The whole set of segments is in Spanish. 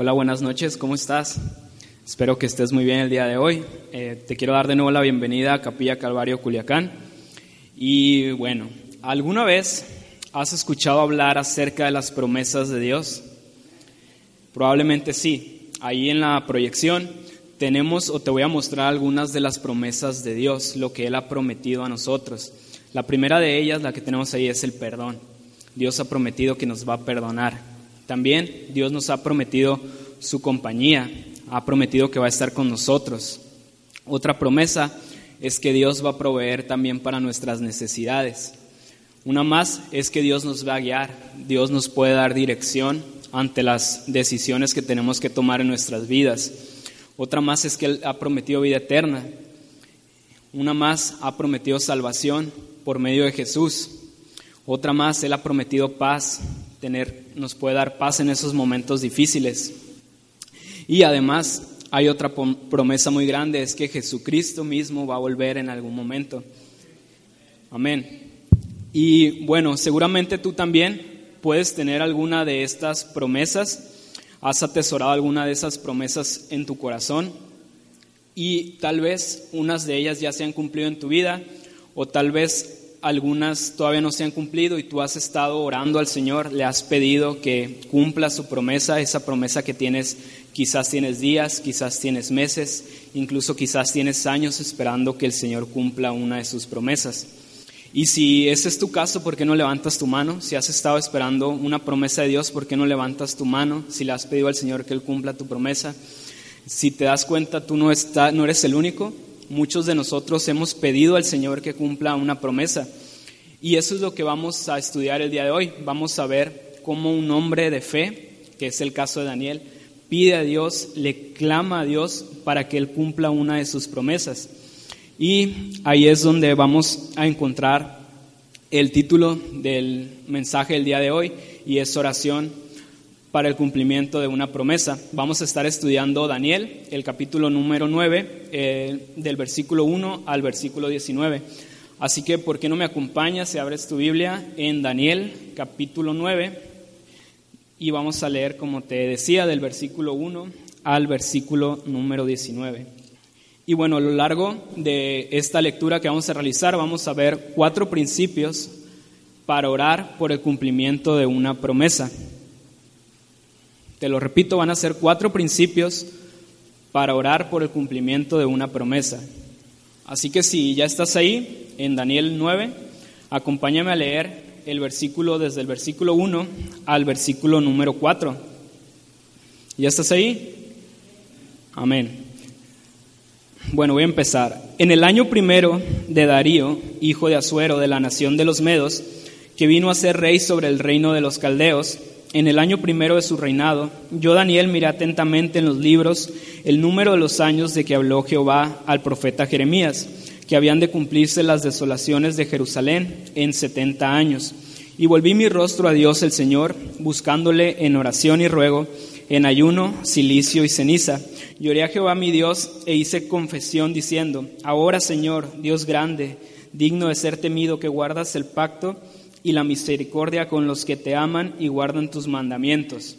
Hola, buenas noches, ¿cómo estás? Espero que estés muy bien el día de hoy. Eh, te quiero dar de nuevo la bienvenida a Capilla Calvario Culiacán. Y bueno, ¿alguna vez has escuchado hablar acerca de las promesas de Dios? Probablemente sí. Ahí en la proyección tenemos o te voy a mostrar algunas de las promesas de Dios, lo que Él ha prometido a nosotros. La primera de ellas, la que tenemos ahí, es el perdón. Dios ha prometido que nos va a perdonar. También Dios nos ha prometido su compañía, ha prometido que va a estar con nosotros. Otra promesa es que Dios va a proveer también para nuestras necesidades. Una más es que Dios nos va a guiar, Dios nos puede dar dirección ante las decisiones que tenemos que tomar en nuestras vidas. Otra más es que Él ha prometido vida eterna. Una más ha prometido salvación por medio de Jesús. Otra más, Él ha prometido paz, tener, nos puede dar paz en esos momentos difíciles. Y además hay otra promesa muy grande, es que Jesucristo mismo va a volver en algún momento. Amén. Y bueno, seguramente tú también puedes tener alguna de estas promesas, has atesorado alguna de esas promesas en tu corazón y tal vez unas de ellas ya se han cumplido en tu vida o tal vez algunas todavía no se han cumplido y tú has estado orando al Señor, le has pedido que cumpla su promesa, esa promesa que tienes, quizás tienes días, quizás tienes meses, incluso quizás tienes años esperando que el Señor cumpla una de sus promesas. Y si ese es tu caso, ¿por qué no levantas tu mano? Si has estado esperando una promesa de Dios, ¿por qué no levantas tu mano? Si le has pedido al Señor que Él cumpla tu promesa. Si te das cuenta, tú no, está, no eres el único, muchos de nosotros hemos pedido al Señor que cumpla una promesa. Y eso es lo que vamos a estudiar el día de hoy. Vamos a ver cómo un hombre de fe, que es el caso de Daniel, pide a Dios, le clama a Dios para que Él cumpla una de sus promesas. Y ahí es donde vamos a encontrar el título del mensaje del día de hoy y es oración para el cumplimiento de una promesa. Vamos a estar estudiando Daniel, el capítulo número 9, eh, del versículo 1 al versículo 19. Así que, ¿por qué no me acompañas si abres tu Biblia en Daniel, capítulo 9? Y vamos a leer, como te decía, del versículo 1 al versículo número 19. Y bueno, a lo largo de esta lectura que vamos a realizar, vamos a ver cuatro principios para orar por el cumplimiento de una promesa. Te lo repito, van a ser cuatro principios para orar por el cumplimiento de una promesa. Así que si ya estás ahí, en Daniel 9, acompáñame a leer el versículo desde el versículo 1 al versículo número 4. ¿Ya estás ahí? Amén. Bueno, voy a empezar. En el año primero de Darío, hijo de Asuero, de la nación de los Medos, que vino a ser rey sobre el reino de los Caldeos, en el año primero de su reinado, yo Daniel miré atentamente en los libros el número de los años de que habló Jehová al profeta Jeremías, que habían de cumplirse las desolaciones de Jerusalén en setenta años. Y volví mi rostro a Dios el Señor, buscándole en oración y ruego, en ayuno, silicio y ceniza. Lloré a Jehová mi Dios e hice confesión diciendo, Ahora Señor, Dios grande, digno de ser temido que guardas el pacto, y la misericordia con los que te aman y guardan tus mandamientos.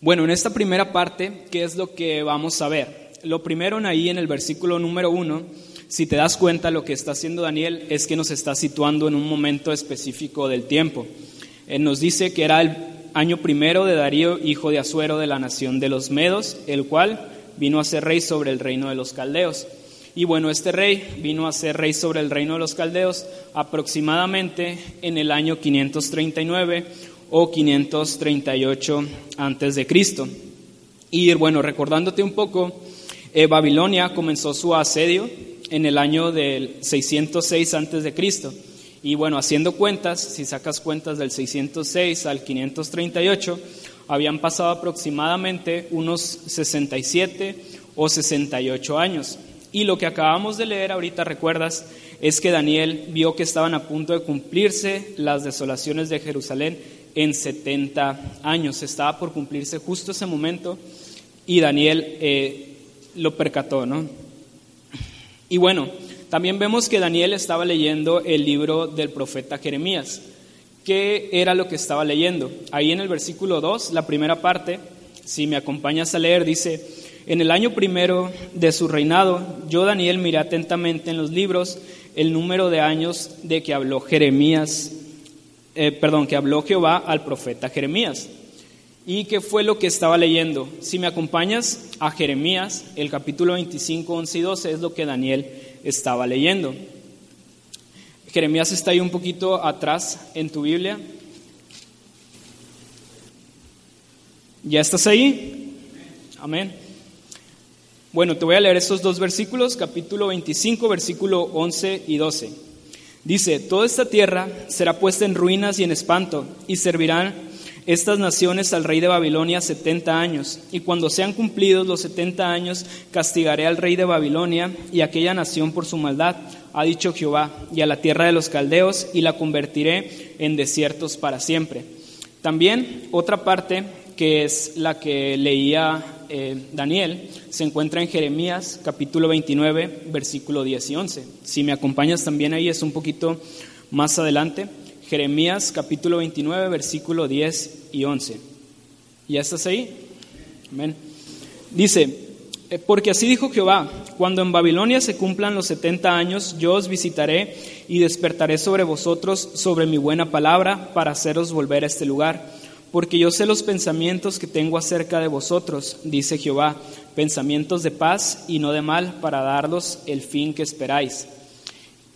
Bueno, en esta primera parte, ¿qué es lo que vamos a ver? Lo primero en ahí en el versículo número uno, si te das cuenta lo que está haciendo Daniel es que nos está situando en un momento específico del tiempo. Él nos dice que era el año primero de Darío, hijo de Asuero de la nación de los Medos, el cual vino a ser rey sobre el reino de los Caldeos. Y bueno, este rey vino a ser rey sobre el reino de los caldeos aproximadamente en el año 539 o 538 antes de Cristo. Y bueno, recordándote un poco, eh, Babilonia comenzó su asedio en el año del 606 antes de Cristo. Y bueno, haciendo cuentas, si sacas cuentas del 606 al 538, habían pasado aproximadamente unos 67 o 68 años. Y lo que acabamos de leer ahorita, recuerdas, es que Daniel vio que estaban a punto de cumplirse las desolaciones de Jerusalén en 70 años. Estaba por cumplirse justo ese momento y Daniel eh, lo percató, ¿no? Y bueno, también vemos que Daniel estaba leyendo el libro del profeta Jeremías. ¿Qué era lo que estaba leyendo? Ahí en el versículo 2, la primera parte, Si me acompañas a leer, dice, en el año primero de su reinado, yo Daniel miré atentamente en los libros el número de años de que habló Jeremías, eh, perdón, que habló Jehová al profeta Jeremías. ¿Y qué fue lo que estaba leyendo? Si me acompañas a Jeremías, el capítulo 25, 11 y 12 es lo que Daniel estaba leyendo. Jeremías está ahí un poquito atrás en tu Biblia. ¿Ya estás ahí? Amén. Bueno, te voy a leer estos dos versículos, capítulo 25, versículo 11 y 12. Dice, toda esta tierra será puesta en ruinas y en espanto, y servirán estas naciones al rey de Babilonia setenta años, y cuando sean cumplidos los setenta años, castigaré al rey de Babilonia y aquella nación por su maldad, ha dicho Jehová, y a la tierra de los caldeos, y la convertiré en desiertos para siempre. También otra parte, que es la que leía eh, Daniel se encuentra en Jeremías capítulo 29, versículo 10 y 11. Si me acompañas también ahí es un poquito más adelante. Jeremías capítulo 29, versículo 10 y 11. ¿Ya estás ahí? Amén. Dice, eh, porque así dijo Jehová, cuando en Babilonia se cumplan los setenta años, yo os visitaré y despertaré sobre vosotros sobre mi buena palabra para haceros volver a este lugar porque yo sé los pensamientos que tengo acerca de vosotros, dice Jehová, pensamientos de paz y no de mal, para daros el fin que esperáis.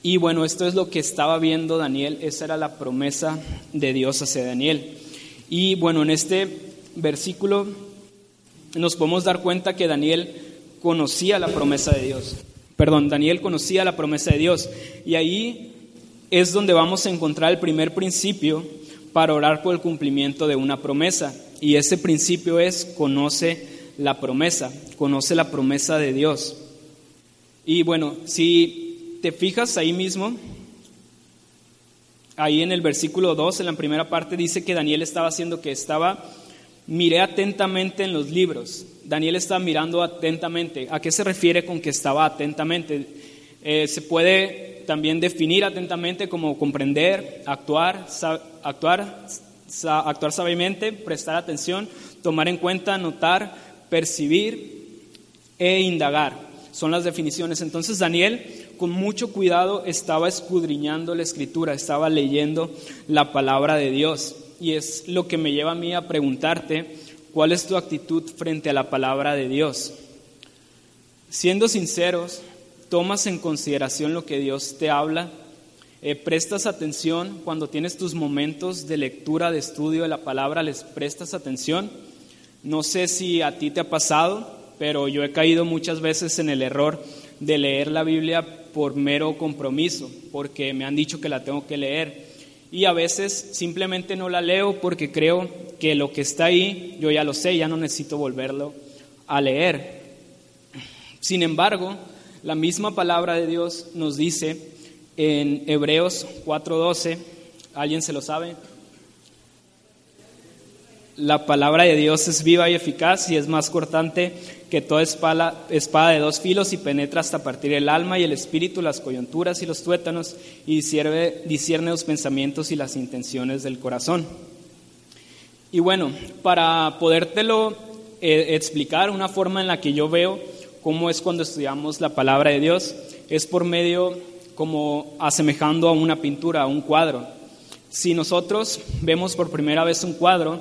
Y bueno, esto es lo que estaba viendo Daniel, esa era la promesa de Dios hacia Daniel. Y bueno, en este versículo nos podemos dar cuenta que Daniel conocía la promesa de Dios. Perdón, Daniel conocía la promesa de Dios. Y ahí es donde vamos a encontrar el primer principio para orar por el cumplimiento de una promesa. Y ese principio es conoce la promesa, conoce la promesa de Dios. Y bueno, si te fijas ahí mismo, ahí en el versículo 2, en la primera parte, dice que Daniel estaba haciendo que estaba, miré atentamente en los libros. Daniel estaba mirando atentamente. ¿A qué se refiere con que estaba atentamente? Eh, se puede también definir atentamente como comprender, actuar, actuar, actuar sabiamente, prestar atención, tomar en cuenta, notar, percibir e indagar. Son las definiciones. Entonces Daniel, con mucho cuidado, estaba escudriñando la escritura, estaba leyendo la palabra de Dios. Y es lo que me lleva a mí a preguntarte, ¿cuál es tu actitud frente a la palabra de Dios? Siendo sinceros, ¿tomas en consideración lo que Dios te habla? Eh, prestas atención cuando tienes tus momentos de lectura, de estudio de la palabra, les prestas atención. No sé si a ti te ha pasado, pero yo he caído muchas veces en el error de leer la Biblia por mero compromiso, porque me han dicho que la tengo que leer. Y a veces simplemente no la leo porque creo que lo que está ahí yo ya lo sé, ya no necesito volverlo a leer. Sin embargo, la misma palabra de Dios nos dice en Hebreos 4:12, ¿alguien se lo sabe? La palabra de Dios es viva y eficaz y es más cortante que toda espada, espada de dos filos y penetra hasta partir el alma y el espíritu, las coyunturas y los tuétanos y discierne, los pensamientos y las intenciones del corazón. Y bueno, para podértelo eh, explicar, una forma en la que yo veo cómo es cuando estudiamos la palabra de Dios es por medio como asemejando a una pintura, a un cuadro. Si nosotros vemos por primera vez un cuadro,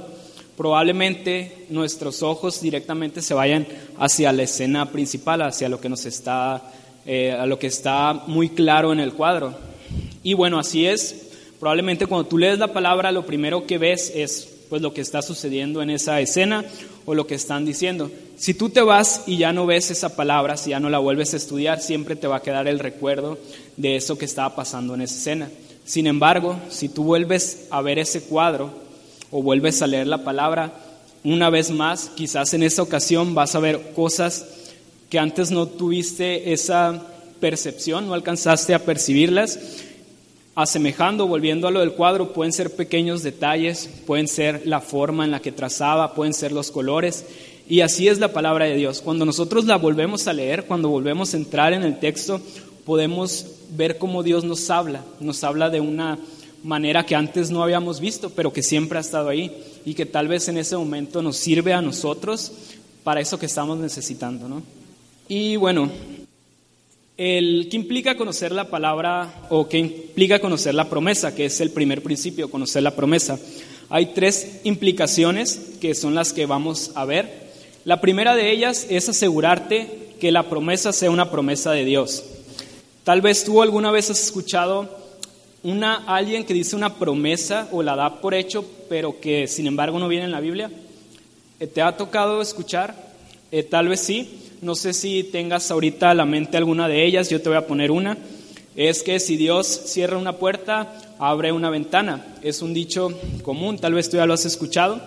probablemente nuestros ojos directamente se vayan hacia la escena principal, hacia lo que nos está, eh, a lo que está muy claro en el cuadro. Y bueno, así es. Probablemente cuando tú lees la palabra, lo primero que ves es pues lo que está sucediendo en esa escena o lo que están diciendo. Si tú te vas y ya no ves esa palabra, si ya no la vuelves a estudiar, siempre te va a quedar el recuerdo de eso que estaba pasando en esa escena. Sin embargo, si tú vuelves a ver ese cuadro o vuelves a leer la palabra una vez más, quizás en esa ocasión vas a ver cosas que antes no tuviste esa percepción, no alcanzaste a percibirlas. Asemejando, volviendo a lo del cuadro, pueden ser pequeños detalles, pueden ser la forma en la que trazaba, pueden ser los colores, y así es la palabra de Dios. Cuando nosotros la volvemos a leer, cuando volvemos a entrar en el texto, podemos ver cómo Dios nos habla. Nos habla de una manera que antes no habíamos visto, pero que siempre ha estado ahí y que tal vez en ese momento nos sirve a nosotros para eso que estamos necesitando. ¿no? Y bueno, el, ¿qué implica conocer la palabra o qué implica conocer la promesa? Que es el primer principio, conocer la promesa. Hay tres implicaciones que son las que vamos a ver. La primera de ellas es asegurarte que la promesa sea una promesa de Dios. Tal vez tú alguna vez has escuchado una, alguien que dice una promesa o la da por hecho, pero que sin embargo no viene en la Biblia. Eh, ¿Te ha tocado escuchar? Eh, tal vez sí. No sé si tengas ahorita a la mente alguna de ellas, yo te voy a poner una. Es que si Dios cierra una puerta, abre una ventana. Es un dicho común, tal vez tú ya lo has escuchado.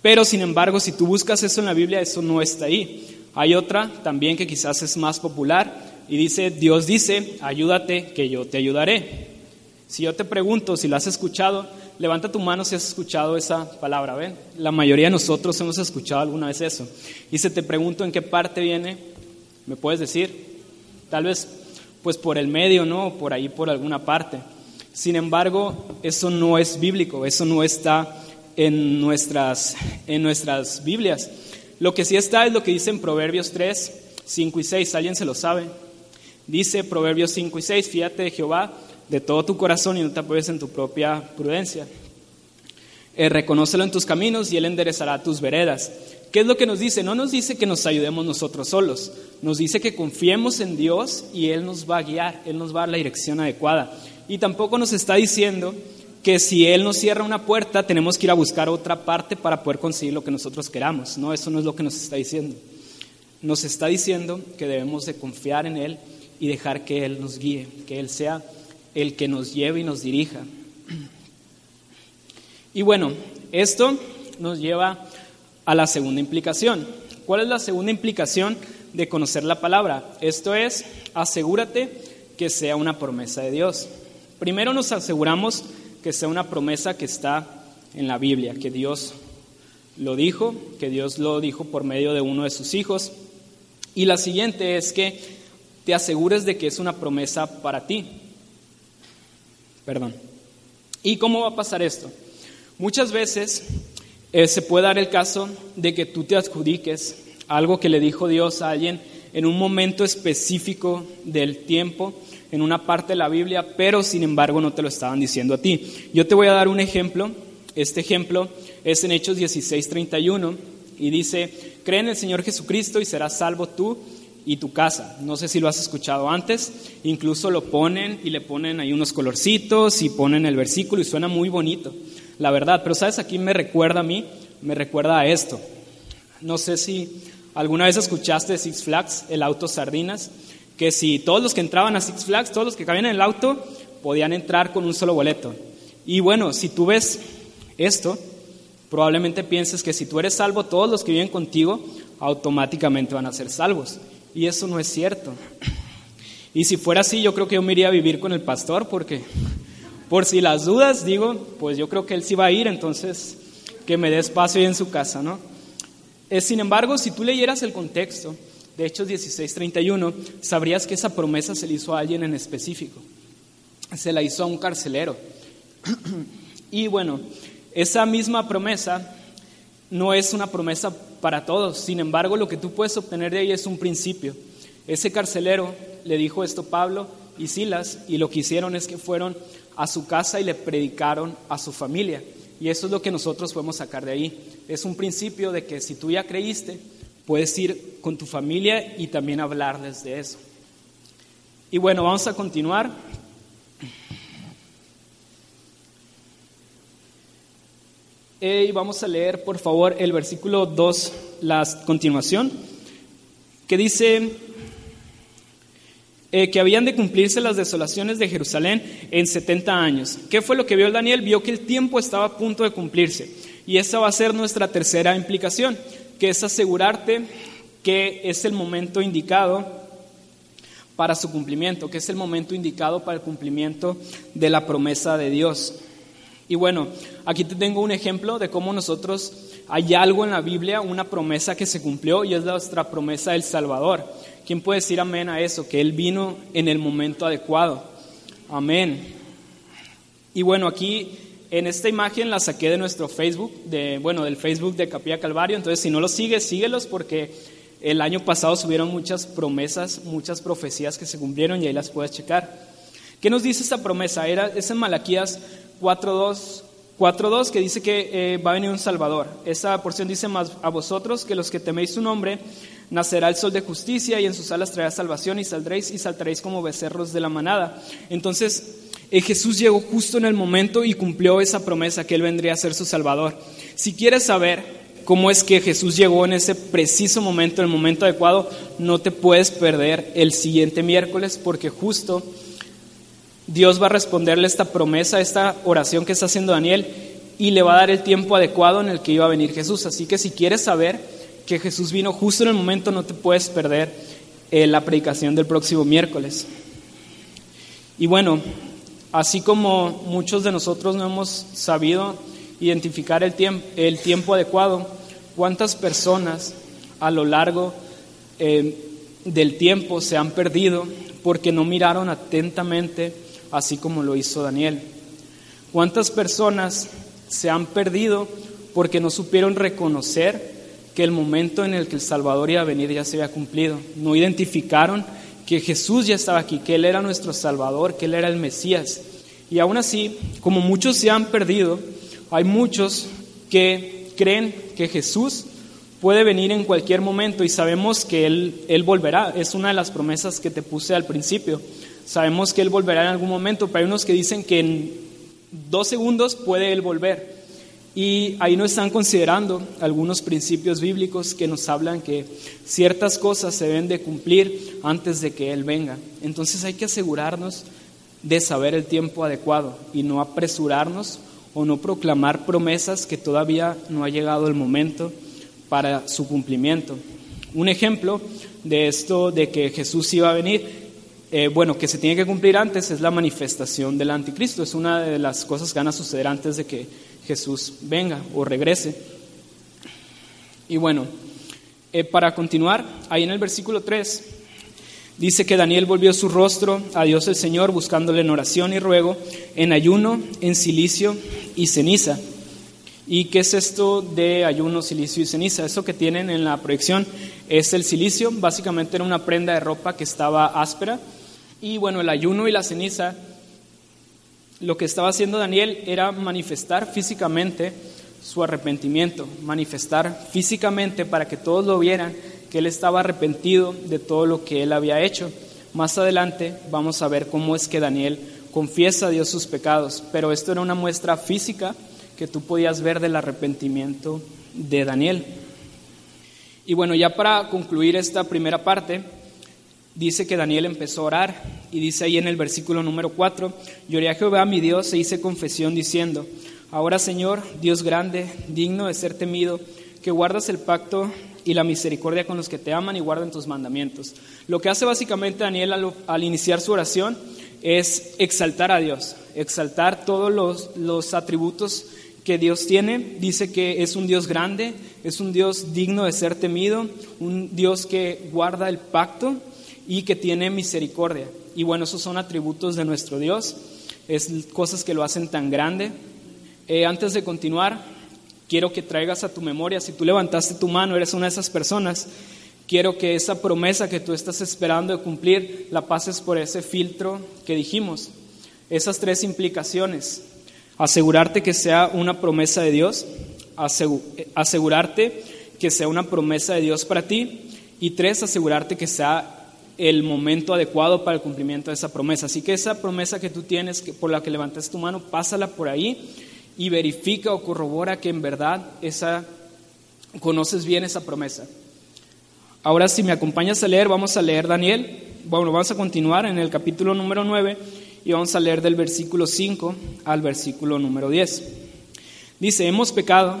Pero sin embargo, si tú buscas eso en la Biblia, eso no está ahí. Hay otra también que quizás es más popular y dice, Dios dice, ayúdate que yo te ayudaré. Si yo te pregunto si lo has escuchado, Levanta tu mano si has escuchado esa palabra, ¿ven? La mayoría de nosotros hemos escuchado alguna vez eso. Y si te pregunto en qué parte viene, ¿me puedes decir? Tal vez pues por el medio, ¿no? Por ahí por alguna parte. Sin embargo, eso no es bíblico, eso no está en nuestras, en nuestras Biblias. Lo que sí está es lo que dice en Proverbios 3, 5 y 6. ¿Alguien se lo sabe? Dice Proverbios 5 y 6, fíjate de Jehová de todo tu corazón y no te apoyes en tu propia prudencia. Eh, reconócelo en tus caminos y Él enderezará tus veredas. ¿Qué es lo que nos dice? No nos dice que nos ayudemos nosotros solos, nos dice que confiemos en Dios y Él nos va a guiar, Él nos va a dar la dirección adecuada. Y tampoco nos está diciendo que si Él nos cierra una puerta, tenemos que ir a buscar otra parte para poder conseguir lo que nosotros queramos. No, eso no es lo que nos está diciendo. Nos está diciendo que debemos de confiar en Él y dejar que Él nos guíe, que Él sea el que nos lleve y nos dirija. Y bueno, esto nos lleva a la segunda implicación. ¿Cuál es la segunda implicación de conocer la palabra? Esto es, asegúrate que sea una promesa de Dios. Primero nos aseguramos que sea una promesa que está en la Biblia, que Dios lo dijo, que Dios lo dijo por medio de uno de sus hijos. Y la siguiente es que te asegures de que es una promesa para ti. Perdón. ¿Y cómo va a pasar esto? Muchas veces eh, se puede dar el caso de que tú te adjudiques algo que le dijo Dios a alguien en un momento específico del tiempo, en una parte de la Biblia, pero sin embargo no te lo estaban diciendo a ti. Yo te voy a dar un ejemplo. Este ejemplo es en Hechos 16:31 y dice, cree en el Señor Jesucristo y serás salvo tú y tu casa. No sé si lo has escuchado antes, incluso lo ponen y le ponen ahí unos colorcitos y ponen el versículo y suena muy bonito, la verdad. Pero sabes, aquí me recuerda a mí, me recuerda a esto. No sé si alguna vez escuchaste Six Flags, el auto sardinas, que si todos los que entraban a Six Flags, todos los que cabían en el auto, podían entrar con un solo boleto. Y bueno, si tú ves esto, probablemente pienses que si tú eres salvo, todos los que viven contigo automáticamente van a ser salvos. Y eso no es cierto. Y si fuera así, yo creo que yo me iría a vivir con el pastor, porque por si las dudas, digo, pues yo creo que él sí va a ir, entonces que me dé espacio ahí en su casa, ¿no? Eh, sin embargo, si tú leyeras el contexto de Hechos 16:31, sabrías que esa promesa se le hizo a alguien en específico. Se la hizo a un carcelero. y bueno, esa misma promesa no es una promesa para todos. Sin embargo, lo que tú puedes obtener de ahí es un principio. Ese carcelero le dijo esto a Pablo y Silas y lo que hicieron es que fueron a su casa y le predicaron a su familia. Y eso es lo que nosotros podemos sacar de ahí. Es un principio de que si tú ya creíste, puedes ir con tu familia y también hablarles de eso. Y bueno, vamos a continuar. Y vamos a leer, por favor, el versículo 2, la continuación, que dice eh, que habían de cumplirse las desolaciones de Jerusalén en 70 años. ¿Qué fue lo que vio Daniel? Vio que el tiempo estaba a punto de cumplirse. Y esa va a ser nuestra tercera implicación, que es asegurarte que es el momento indicado para su cumplimiento, que es el momento indicado para el cumplimiento de la promesa de Dios. Y bueno, aquí te tengo un ejemplo de cómo nosotros hay algo en la Biblia, una promesa que se cumplió y es nuestra promesa del Salvador. ¿Quién puede decir amén a eso? Que Él vino en el momento adecuado. Amén. Y bueno, aquí en esta imagen la saqué de nuestro Facebook, de, bueno, del Facebook de Capilla Calvario. Entonces, si no los sigues, síguelos porque el año pasado subieron muchas promesas, muchas profecías que se cumplieron y ahí las puedes checar. ¿Qué nos dice esta promesa? Era, es en Malaquías 4.2 4.2 que dice que eh, va a venir un Salvador. Esa porción dice más a vosotros que los que teméis su nombre, nacerá el sol de justicia y en sus alas traerá salvación y saldréis y saltaréis como becerros de la manada. Entonces eh, Jesús llegó justo en el momento y cumplió esa promesa que Él vendría a ser su Salvador. Si quieres saber cómo es que Jesús llegó en ese preciso momento, en el momento adecuado, no te puedes perder el siguiente miércoles porque justo Dios va a responderle esta promesa, esta oración que está haciendo Daniel y le va a dar el tiempo adecuado en el que iba a venir Jesús. Así que si quieres saber que Jesús vino justo en el momento, no te puedes perder eh, la predicación del próximo miércoles. Y bueno, así como muchos de nosotros no hemos sabido identificar el, tiempo, el tiempo adecuado, ¿cuántas personas a lo largo eh, del tiempo se han perdido porque no miraron atentamente así como lo hizo Daniel. ¿Cuántas personas se han perdido porque no supieron reconocer que el momento en el que el Salvador iba a venir ya se había cumplido? No identificaron que Jesús ya estaba aquí, que Él era nuestro Salvador, que Él era el Mesías. Y aún así, como muchos se han perdido, hay muchos que creen que Jesús puede venir en cualquier momento y sabemos que Él, él volverá. Es una de las promesas que te puse al principio. Sabemos que Él volverá en algún momento, pero hay unos que dicen que en dos segundos puede Él volver. Y ahí no están considerando algunos principios bíblicos que nos hablan que ciertas cosas se deben de cumplir antes de que Él venga. Entonces hay que asegurarnos de saber el tiempo adecuado y no apresurarnos o no proclamar promesas que todavía no ha llegado el momento para su cumplimiento. Un ejemplo de esto, de que Jesús iba a venir, eh, bueno, que se tiene que cumplir antes es la manifestación del anticristo. Es una de las cosas que van a suceder antes de que Jesús venga o regrese. Y bueno, eh, para continuar, ahí en el versículo 3 dice que Daniel volvió su rostro a Dios el Señor buscándole en oración y ruego, en ayuno, en silicio y ceniza. ¿Y qué es esto de ayuno, silicio y ceniza? Eso que tienen en la proyección es el silicio. Básicamente era una prenda de ropa que estaba áspera y bueno, el ayuno y la ceniza, lo que estaba haciendo Daniel era manifestar físicamente su arrepentimiento, manifestar físicamente para que todos lo vieran que él estaba arrepentido de todo lo que él había hecho. Más adelante vamos a ver cómo es que Daniel confiesa a Dios sus pecados, pero esto era una muestra física que tú podías ver del arrepentimiento de Daniel. Y bueno, ya para concluir esta primera parte, dice que Daniel empezó a orar y dice ahí en el versículo número 4, lloré a Jehová mi Dios e hice confesión diciendo, ahora Señor, Dios grande, digno de ser temido, que guardas el pacto y la misericordia con los que te aman y guardan tus mandamientos. Lo que hace básicamente Daniel al, iniciar su oración es exaltar a Dios, exaltar todos los, los atributos que Dios tiene. Dice que es un Dios grande, es un Dios digno de ser temido, un Dios que guarda el pacto y que tiene misericordia. Y bueno, esos son atributos de nuestro Dios, es cosas que lo hacen tan grande. Eh, antes de continuar, quiero que traigas a tu memoria, si tú levantaste tu mano, eres una de esas personas, quiero que esa promesa que tú estás esperando de cumplir la pases por ese filtro que dijimos. Esas tres implicaciones. Asegurarte que sea una promesa de Dios, asegurarte que sea una promesa de Dios para ti y tres, asegurarte que sea el momento adecuado para el cumplimiento de esa promesa. Así que esa promesa que tú tienes, por la que levantas tu mano, pásala por ahí y verifica o corrobora que en verdad esa, conoces bien esa promesa. Ahora, si me acompañas a leer, vamos a leer Daniel. Bueno, vamos a continuar en el capítulo número 9 y vamos a leer del versículo 5 al versículo número 10. Dice, hemos pecado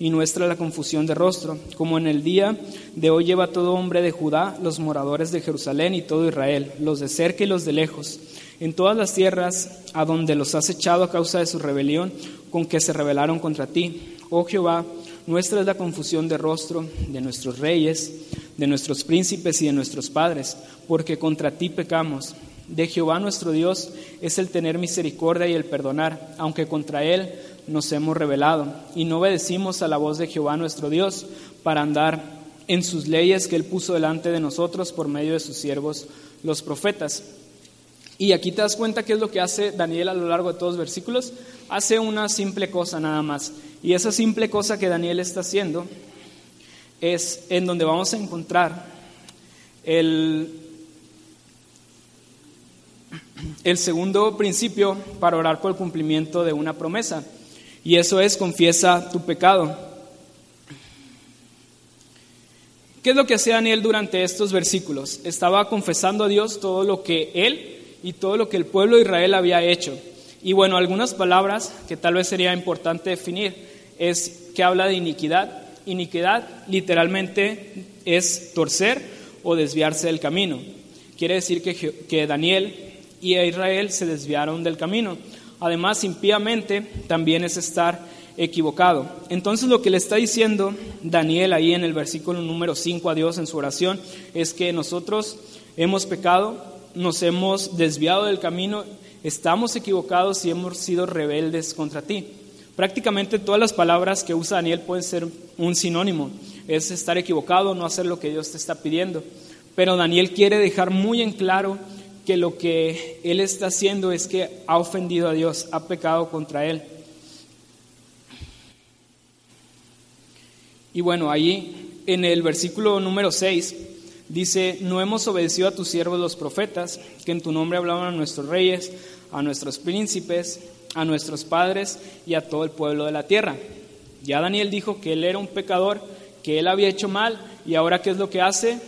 y nuestra la confusión de rostro, como en el día de hoy lleva todo hombre de Judá, los moradores de Jerusalén y todo Israel, los de cerca y los de lejos, en todas las tierras a donde los has echado a causa de su rebelión, con que se rebelaron contra ti. Oh Jehová, nuestra es la confusión de rostro de nuestros reyes, de nuestros príncipes y de nuestros padres, porque contra ti pecamos. De Jehová nuestro Dios es el tener misericordia y el perdonar, aunque contra Él nos hemos rebelado y no obedecimos a la voz de Jehová nuestro Dios para andar en sus leyes que Él puso delante de nosotros por medio de sus siervos los profetas. Y aquí te das cuenta qué es lo que hace Daniel a lo largo de todos los versículos. Hace una simple cosa nada más. Y esa simple cosa que Daniel está haciendo es en donde vamos a encontrar el, el segundo principio para orar por el cumplimiento de una promesa. Y eso es confiesa tu pecado. ¿Qué es lo que hacía Daniel durante estos versículos? Estaba confesando a Dios todo lo que él y todo lo que el pueblo de Israel había hecho. Y bueno, algunas palabras que tal vez sería importante definir es que habla de iniquidad. Iniquidad literalmente es torcer o desviarse del camino. Quiere decir que, que Daniel y Israel se desviaron del camino. Además, impíamente también es estar equivocado. Entonces lo que le está diciendo Daniel ahí en el versículo número 5 a Dios en su oración es que nosotros hemos pecado, nos hemos desviado del camino, estamos equivocados y hemos sido rebeldes contra ti. Prácticamente todas las palabras que usa Daniel pueden ser un sinónimo, es estar equivocado, no hacer lo que Dios te está pidiendo. Pero Daniel quiere dejar muy en claro que lo que él está haciendo es que ha ofendido a Dios, ha pecado contra él. Y bueno, ahí en el versículo número 6 dice, no hemos obedecido a tus siervos los profetas, que en tu nombre hablaban a nuestros reyes, a nuestros príncipes, a nuestros padres y a todo el pueblo de la tierra. Ya Daniel dijo que él era un pecador, que él había hecho mal, y ahora ¿qué es lo que hace?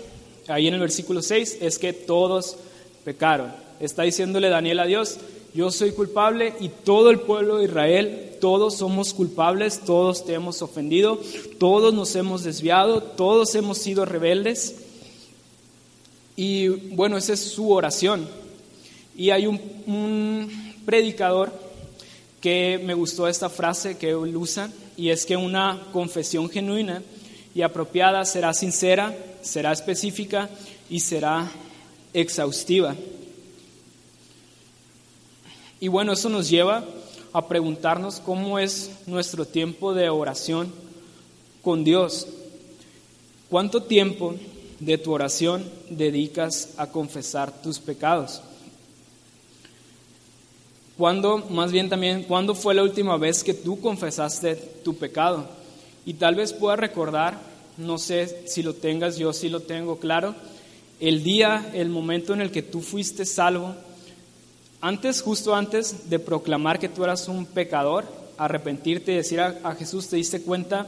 Ahí en el versículo 6 es que todos pecaron. Está diciéndole Daniel a Dios, yo soy culpable y todo el pueblo de Israel, todos somos culpables, todos te hemos ofendido, todos nos hemos desviado, todos hemos sido rebeldes. Y bueno, esa es su oración. Y hay un, un predicador que me gustó esta frase que él usa, y es que una confesión genuina y apropiada será sincera, será específica y será exhaustiva. Y bueno, eso nos lleva a preguntarnos cómo es nuestro tiempo de oración con Dios. ¿Cuánto tiempo de tu oración dedicas a confesar tus pecados? ¿Cuándo, más bien también, cuándo fue la última vez que tú confesaste tu pecado? Y tal vez puedas recordar, no sé si lo tengas, yo sí lo tengo claro, el día, el momento en el que tú fuiste salvo, antes, justo antes de proclamar que tú eras un pecador, arrepentirte y decir a, Jesús, te diste cuenta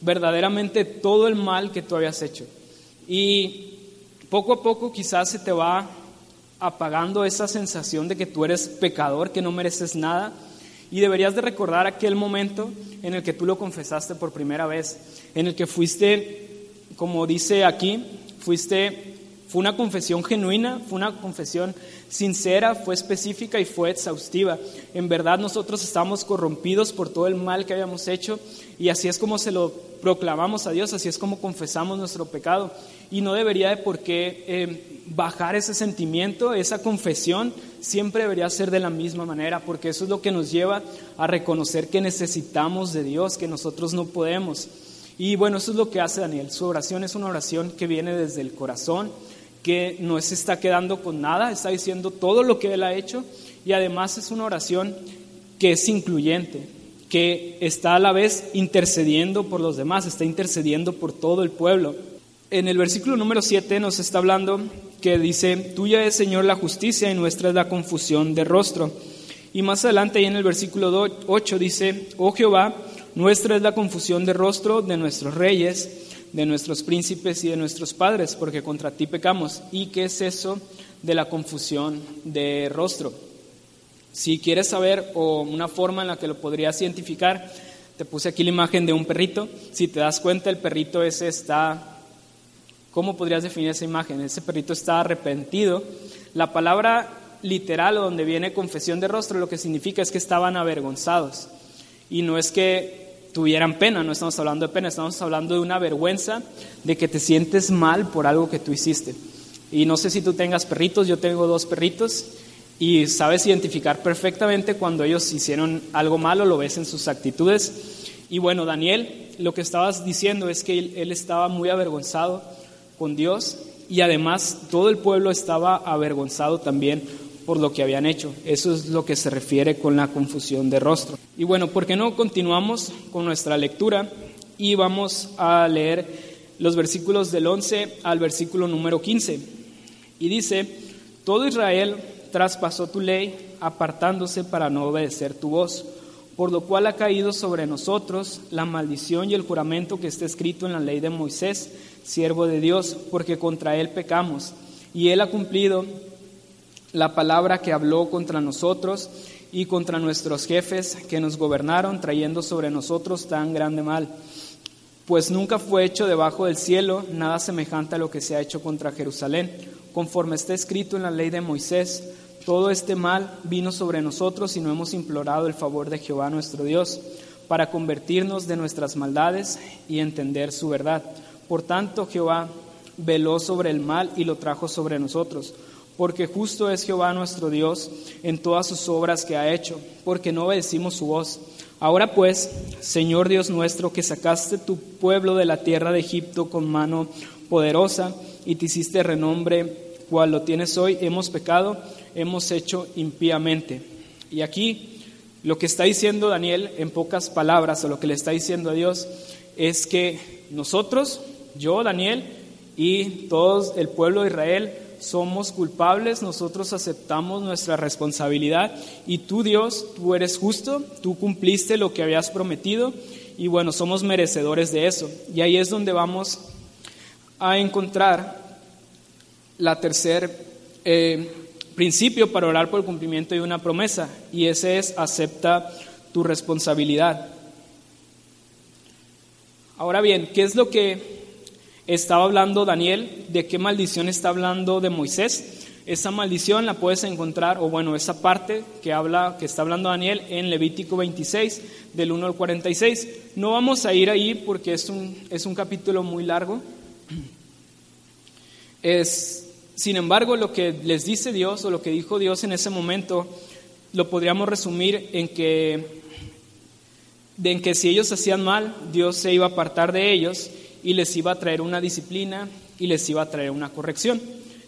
verdaderamente todo el mal que tú habías hecho. Y poco a poco quizás se te va apagando esa sensación de que tú eres pecador, que no mereces nada. Y deberías de recordar aquel momento en el que tú lo confesaste por primera vez, en el que fuiste, como dice aquí, fuiste fue una confesión genuina, fue una confesión sincera, fue específica y fue exhaustiva. En verdad nosotros estamos corrompidos por todo el mal que habíamos hecho y así es como se lo proclamamos a Dios, así es como confesamos nuestro pecado. Y no debería de por qué eh, bajar ese sentimiento, esa confesión, siempre debería ser de la misma manera, porque eso es lo que nos lleva a reconocer que necesitamos de Dios, que nosotros no podemos. Y bueno, eso es lo que hace Daniel. Su oración es una oración que viene desde el corazón, que no se está quedando con nada, está diciendo todo lo que Él ha hecho y además es una oración que es incluyente, que está a la vez intercediendo por los demás, está intercediendo por todo el pueblo. En el versículo número 7 nos está hablando que dice, tuya es Señor la justicia y nuestra es la confusión de rostro. Y más adelante y en el versículo 8 dice, oh Jehová, nuestra es la confusión de rostro de nuestros reyes de nuestros príncipes y de nuestros padres, porque contra ti pecamos. ¿Y qué es eso de la confusión de rostro? Si quieres saber o una forma en la que lo podrías identificar, Te puse aquí la imagen de un perrito. Si te das cuenta, el perrito ese está... ¿Cómo podrías definir esa imagen? Ese perrito está arrepentido. La palabra literal o donde viene confesión de rostro lo que significa es que estaban avergonzados. Y no es que tuvieran pena, no estamos hablando de pena, estamos hablando de una vergüenza de que te sientes mal por algo que tú hiciste. Y no sé si tú tengas perritos, yo tengo dos perritos y sabes identificar perfectamente cuando ellos hicieron algo malo, lo ves en sus actitudes. Y bueno, Daniel, lo que estabas diciendo es que él, estaba muy avergonzado con Dios y además todo el pueblo estaba avergonzado también por lo que habían hecho. Eso es lo que se refiere con la confusión de rostro. Y bueno, ¿por qué no continuamos con nuestra lectura y vamos a leer los versículos del 11 al versículo número 15? Y dice, todo Israel traspasó tu ley apartándose para no obedecer tu voz, por lo cual ha caído sobre nosotros la maldición y el juramento que está escrito en la ley de Moisés, siervo de Dios, porque contra él pecamos. Y él ha cumplido la palabra que habló contra nosotros y contra nuestros jefes que nos gobernaron, trayendo sobre nosotros tan grande mal. Pues nunca fue hecho debajo del cielo nada semejante a lo que se ha hecho contra Jerusalén conforme está escrito en la ley de Moisés, todo este mal vino sobre nosotros y no hemos implorado el favor de Jehová nuestro Dios para convertirnos de nuestras maldades y entender su verdad. Por tanto, Jehová veló sobre el mal y lo trajo sobre nosotros, porque justo es Jehová nuestro Dios en todas sus obras que ha hecho, porque no obedecimos su voz. Ahora pues, Señor Dios nuestro, que sacaste tu pueblo de la tierra de Egipto con mano poderosa, y te hiciste renombre cual lo tienes hoy, hemos pecado, hemos hecho impíamente. Y aquí lo que está diciendo Daniel en pocas palabras, o lo que le está diciendo a Dios, es que nosotros, yo, Daniel, y todo el pueblo de Israel, somos culpables, nosotros aceptamos nuestra responsabilidad y tú Dios, tú eres justo, tú cumpliste lo que habías prometido y bueno, somos merecedores de eso. Y ahí es donde vamos a encontrar la tercer eh, principio para orar por el cumplimiento de una promesa y ese es acepta tu responsabilidad. Ahora bien, ¿qué es lo que estaba hablando Daniel? ¿De qué maldición está hablando de Moisés? Esa maldición la puedes encontrar, o bueno, esa parte que habla, que está hablando Daniel en Levítico 26, del 1 al 46. No vamos a ir ahí porque es un, es un capítulo muy largo, es, sin embargo, lo que les dice Dios o lo que dijo Dios en ese momento, lo podríamos resumir en que, en que si ellos hacían mal, Dios se iba a apartar de ellos y les iba a traer una disciplina y les iba a traer una corrección.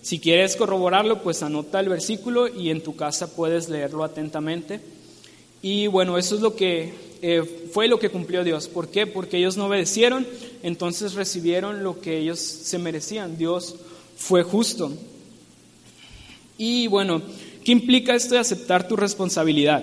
Si quieres corroborarlo, pues anota el versículo y en tu casa puedes leerlo atentamente. Y bueno, eso es lo que eh, fue lo que cumplió Dios. ¿Por qué? Porque ellos no obedecieron, entonces recibieron lo que ellos se merecían. Dios fue justo. Y bueno, ¿qué implica esto de aceptar tu responsabilidad?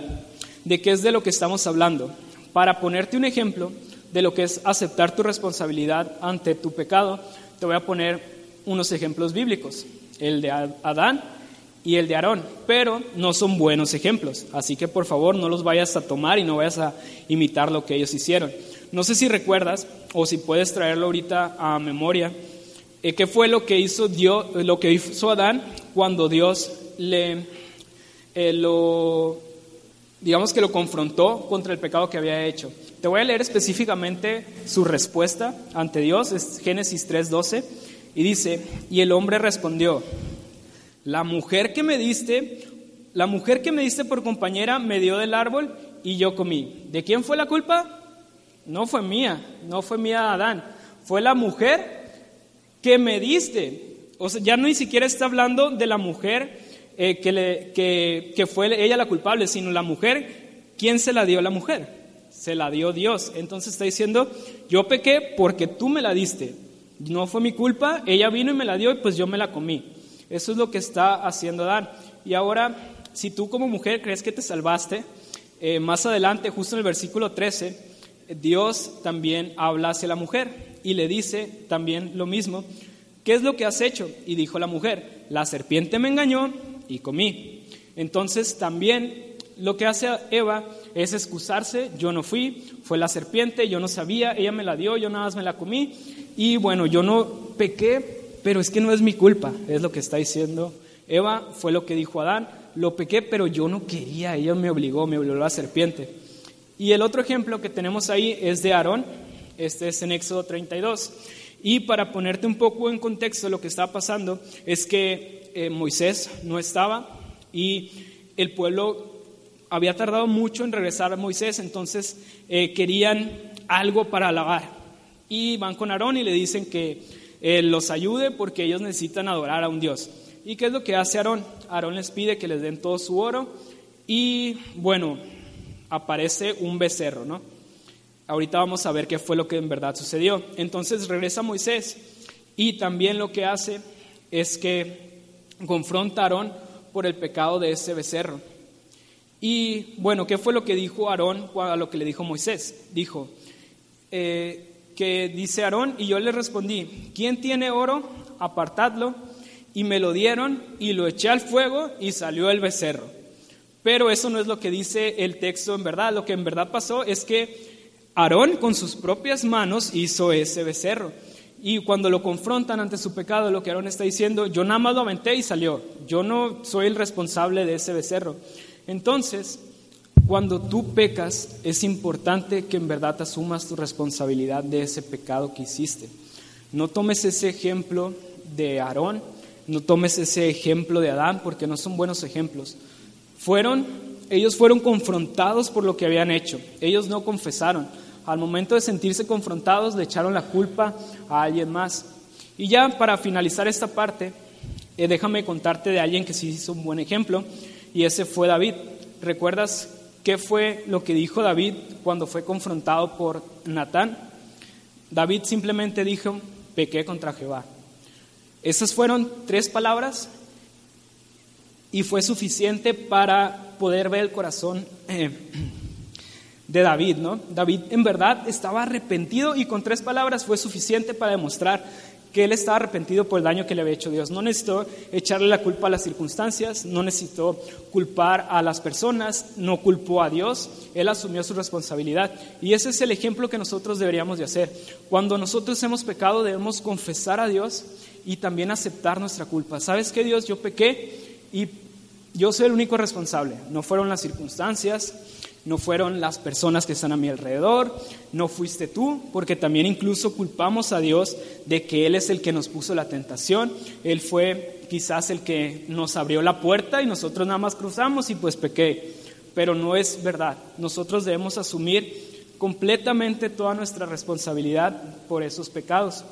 ¿De qué es de lo que estamos hablando? Para ponerte un ejemplo de lo que es aceptar tu responsabilidad ante tu pecado, te voy a poner unos ejemplos bíblicos, el de Adán y el de Aarón, pero no son buenos ejemplos, así que por favor no los vayas a tomar y no vayas a imitar lo que ellos hicieron. No sé si recuerdas o si puedes traerlo ahorita a memoria, eh, ¿Qué fue lo que hizo Dios, lo que hizo Adán cuando Dios le eh, lo digamos que lo confrontó contra el pecado que había hecho? Te voy a leer específicamente su respuesta ante Dios, es Génesis 3:12 y dice, "Y el hombre respondió: La mujer que me diste, la mujer que me diste por compañera me dio del árbol y yo comí. ¿De quién fue la culpa? No fue mía, no fue mía Adán, fue la mujer que me diste. O sea, ya ni siquiera está hablando de la mujer eh, que, le, que, que fue ella la culpable, sino la mujer, ¿quién se la dio la mujer? Se la dio Dios. Entonces está diciendo, yo pequé porque tú me la diste. No fue mi culpa, ella vino y me la dio y pues yo me la comí. Eso es lo que está haciendo Adán. Y ahora, si tú como mujer crees que te salvaste, eh, más adelante, justo en el versículo 13, Dios también habla hacia la mujer y le dice también lo mismo, ¿qué es lo que has hecho? Y dijo la mujer, la serpiente me engañó y comí. Entonces también lo que hace Eva es excusarse, yo no fui, fue la serpiente, yo no sabía, ella me la dio, yo nada más me la comí y bueno, yo no pequé, pero es que no es mi culpa, es lo que está diciendo Eva, fue lo que dijo Adán, lo pequé, pero yo no quería, ella me obligó, me obligó la serpiente. Y el otro ejemplo que tenemos ahí es de Aarón, este es en Éxodo 32. Y para ponerte un poco en contexto lo que está pasando es que eh, Moisés no estaba y el pueblo había tardado mucho en regresar a Moisés, entonces eh, querían algo para alabar. Y van con Aarón y le dicen que eh, los ayude porque ellos necesitan adorar a un Dios. ¿Y qué es lo que hace Aarón? Aarón les pide que les den todo su oro y bueno, aparece un becerro, ¿no? Ahorita vamos a ver qué fue lo que en verdad sucedió. Entonces regresa Moisés y también lo que hace es que confronta a Aarón por el pecado de ese becerro. Y bueno, ¿qué fue lo que dijo Aarón a lo que le dijo Moisés? Dijo, eh, que dice Aarón, y yo le respondí, ¿quién tiene oro? Apartadlo. Y me lo dieron y lo eché al fuego y salió el becerro. Pero eso no es lo que dice el texto en verdad. Lo que en verdad pasó es que Aarón con sus propias manos hizo ese becerro. Y cuando lo confrontan ante su pecado, lo que Aarón está diciendo, yo nada más lo aventé y salió. Yo no soy el responsable de ese becerro. Entonces, cuando tú pecas, es importante que en verdad asumas tu responsabilidad de ese pecado que hiciste. No tomes ese ejemplo de Aarón, no tomes ese ejemplo de Adán, porque no son buenos ejemplos. Fueron, ellos fueron confrontados por lo que habían hecho. Ellos no confesaron. Al momento de sentirse confrontados, le echaron la culpa a alguien más. Y ya para finalizar esta parte, eh, déjame contarte de alguien que sí hizo un buen ejemplo y ese fue David. ¿Recuerdas qué fue lo que dijo David cuando fue confrontado por Natán? David simplemente dijo, pequé contra Jehová. Esas fueron tres palabras y fue suficiente para poder ver el corazón eh, de David, ¿no? David en verdad estaba arrepentido y con tres palabras fue suficiente para demostrar que él estaba arrepentido por el daño que le había hecho Dios. No necesitó echarle la culpa a las circunstancias, no necesitó culpar a las personas, no culpó a Dios, él asumió su responsabilidad. Y ese es el ejemplo que nosotros deberíamos de hacer. Cuando nosotros hemos pecado debemos confesar a Dios y también aceptar nuestra culpa. ¿Sabes qué Dios? Yo pequé y yo soy el único responsable. No fueron las circunstancias, no fueron las personas que están a mi alrededor, no fuiste tú, porque también incluso culpamos a Dios de que Él es el que nos puso la tentación, Él fue quizás el que nos abrió la puerta y nosotros nada más cruzamos y pues pequé, pero no es verdad. Nosotros debemos asumir completamente toda nuestra responsabilidad por esos pecados.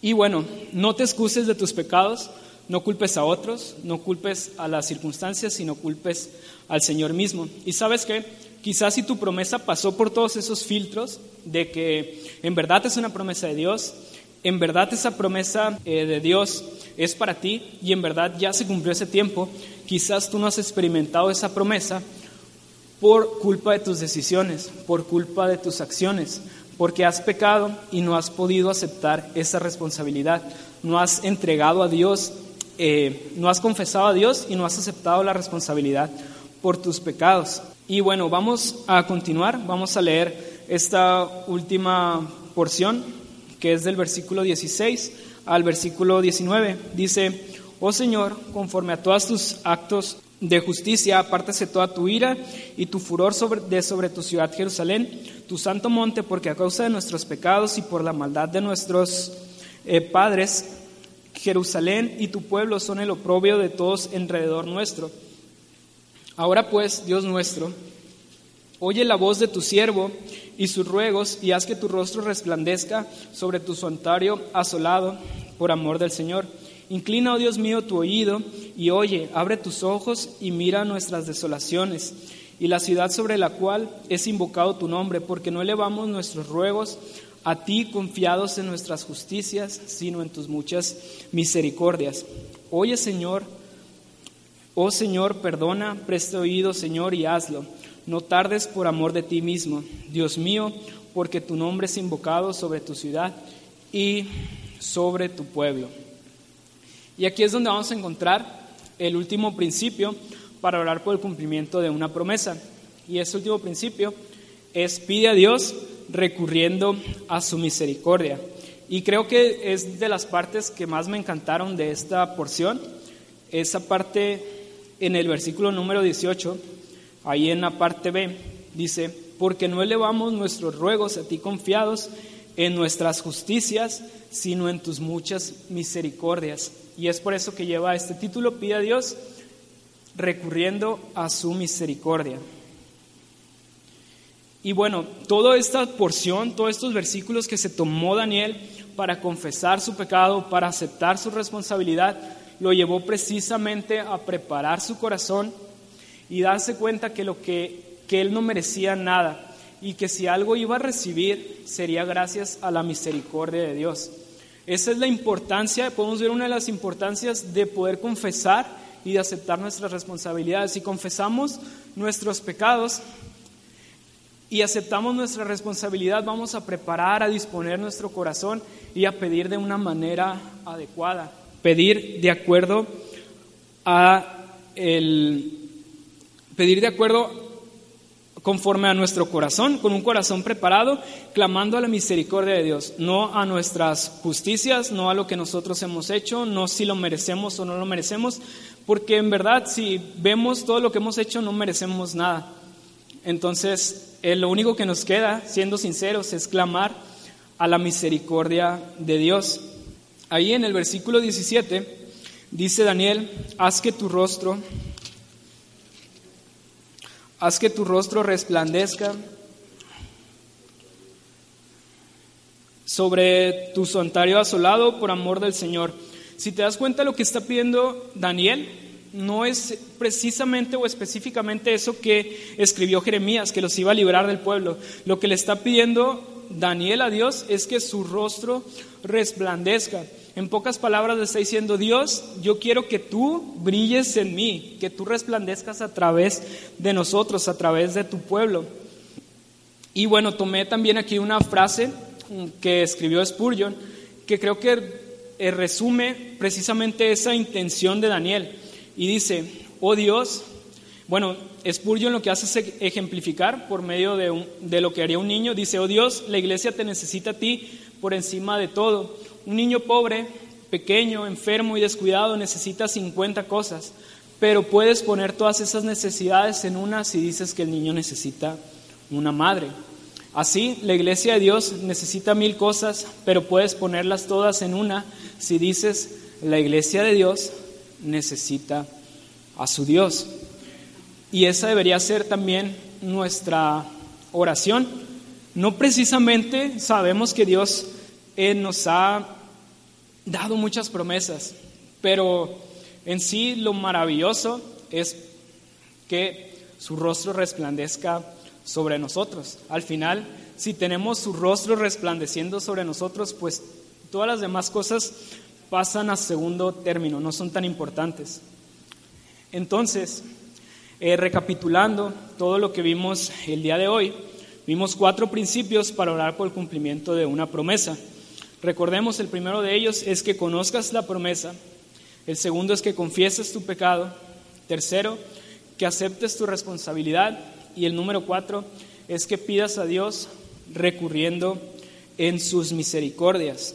Y bueno, no te excuses de tus pecados, no culpes a otros, no culpes a las circunstancias, sino culpes al Señor mismo. Y sabes que quizás si tu promesa pasó por todos esos filtros de que en verdad es una promesa de Dios, en verdad esa promesa eh, de Dios es para ti y en verdad ya se cumplió ese tiempo, quizás tú no has experimentado esa promesa por culpa de tus decisiones, por culpa de tus acciones, porque has pecado y no has podido aceptar esa responsabilidad, no has entregado a Dios eh, no has confesado a Dios y no has aceptado la responsabilidad por tus pecados. Y bueno, vamos a continuar, vamos a leer esta última porción que es del versículo 16 al versículo 19. Dice, oh Señor, conforme a todos tus actos de justicia, apártase toda tu ira y tu furor sobre, de sobre tu ciudad Jerusalén, tu santo monte, porque a causa de nuestros pecados y por la maldad de nuestros eh, padres, Jerusalén y tu pueblo son el oprobio de todos alrededor nuestro. Ahora pues, Dios nuestro, oye la voz de tu siervo y sus ruegos y haz que tu rostro resplandezca sobre tu santuario asolado por amor del Señor. Inclina, oh Dios mío, tu oído y oye, abre tus ojos y mira nuestras desolaciones y la ciudad sobre la cual es invocado tu nombre, porque no elevamos nuestros ruegos a ti confiados en nuestras justicias, sino en tus muchas misericordias. Oye, Señor, oh Señor, perdona, presta oído, Señor, y hazlo. No tardes por amor de ti mismo, Dios mío, porque tu nombre es invocado sobre tu ciudad y sobre tu pueblo. Y aquí es donde vamos a encontrar el último principio para orar por el cumplimiento de una promesa. Y este último principio es pide a Dios recurriendo a su misericordia. Y creo que es de las partes que más me encantaron de esta porción, esa parte en el versículo número 18, ahí en la parte B, dice, porque no elevamos nuestros ruegos a ti confiados en nuestras justicias, sino en tus muchas misericordias. Y es por eso que lleva este título, pide a Dios recurriendo a su misericordia. Y bueno, toda esta porción, todos estos versículos que se tomó Daniel para confesar su pecado, para aceptar su responsabilidad, lo llevó precisamente a preparar su corazón y darse cuenta que lo que, que él no merecía nada y que si algo iba a recibir sería gracias a la misericordia de Dios. Esa es la importancia, podemos ver una de las importancias de poder confesar y de aceptar nuestras responsabilidades. Si confesamos nuestros pecados y aceptamos nuestra responsabilidad, vamos a preparar, a disponer nuestro corazón y a pedir de una manera adecuada, pedir de acuerdo a el pedir de acuerdo conforme a nuestro corazón, con un corazón preparado, clamando a la misericordia de Dios, no a nuestras justicias, no a lo que nosotros hemos hecho, no si lo merecemos o no lo merecemos, porque en verdad si vemos todo lo que hemos hecho no merecemos nada. Entonces, eh, lo único que nos queda, siendo sinceros, es clamar a la misericordia de Dios. Ahí en el versículo 17 dice Daniel, haz que tu rostro Haz que tu rostro resplandezca sobre tu santuario asolado por amor del Señor. Si te das cuenta lo que está pidiendo Daniel, no es precisamente o específicamente eso que escribió Jeremías, que los iba a librar del pueblo. Lo que le está pidiendo Daniel a Dios es que su rostro resplandezca. En pocas palabras le está diciendo, Dios, yo quiero que tú brilles en mí, que tú resplandezcas a través de nosotros, a través de tu pueblo. Y bueno, tomé también aquí una frase que escribió Spurgeon, que creo que eh, resume precisamente esa intención de Daniel. Y dice, oh Dios, bueno, Spurgeon lo que hace es ejemplificar por medio de, de lo que haría un niño. Dice, oh Dios, la iglesia te necesita a ti por encima de todo. Un niño pobre, pequeño, enfermo y descuidado necesita 50 cosas, pero puedes poner todas esas necesidades en una si dices que el niño necesita una madre. Así, la iglesia de Dios necesita mil cosas, pero puedes ponerlas todas en una si dices la iglesia de Dios necesita a su Dios. Y esa debería ser también nuestra oración. No precisamente sabemos que Dios eh, nos ha dado muchas promesas, pero en sí lo maravilloso es que su rostro resplandezca sobre nosotros. Al final, si tenemos su rostro resplandeciendo sobre nosotros, pues todas las demás cosas pasan a segundo término, no son tan importantes. Entonces, eh, recapitulando todo lo que vimos el día de hoy, vimos cuatro principios para orar por el cumplimiento de una promesa. Recordemos, el primero de ellos es que conozcas la promesa, el segundo es que confieses tu pecado, tercero, que aceptes tu responsabilidad y el número cuatro es que pidas a Dios recurriendo en sus misericordias.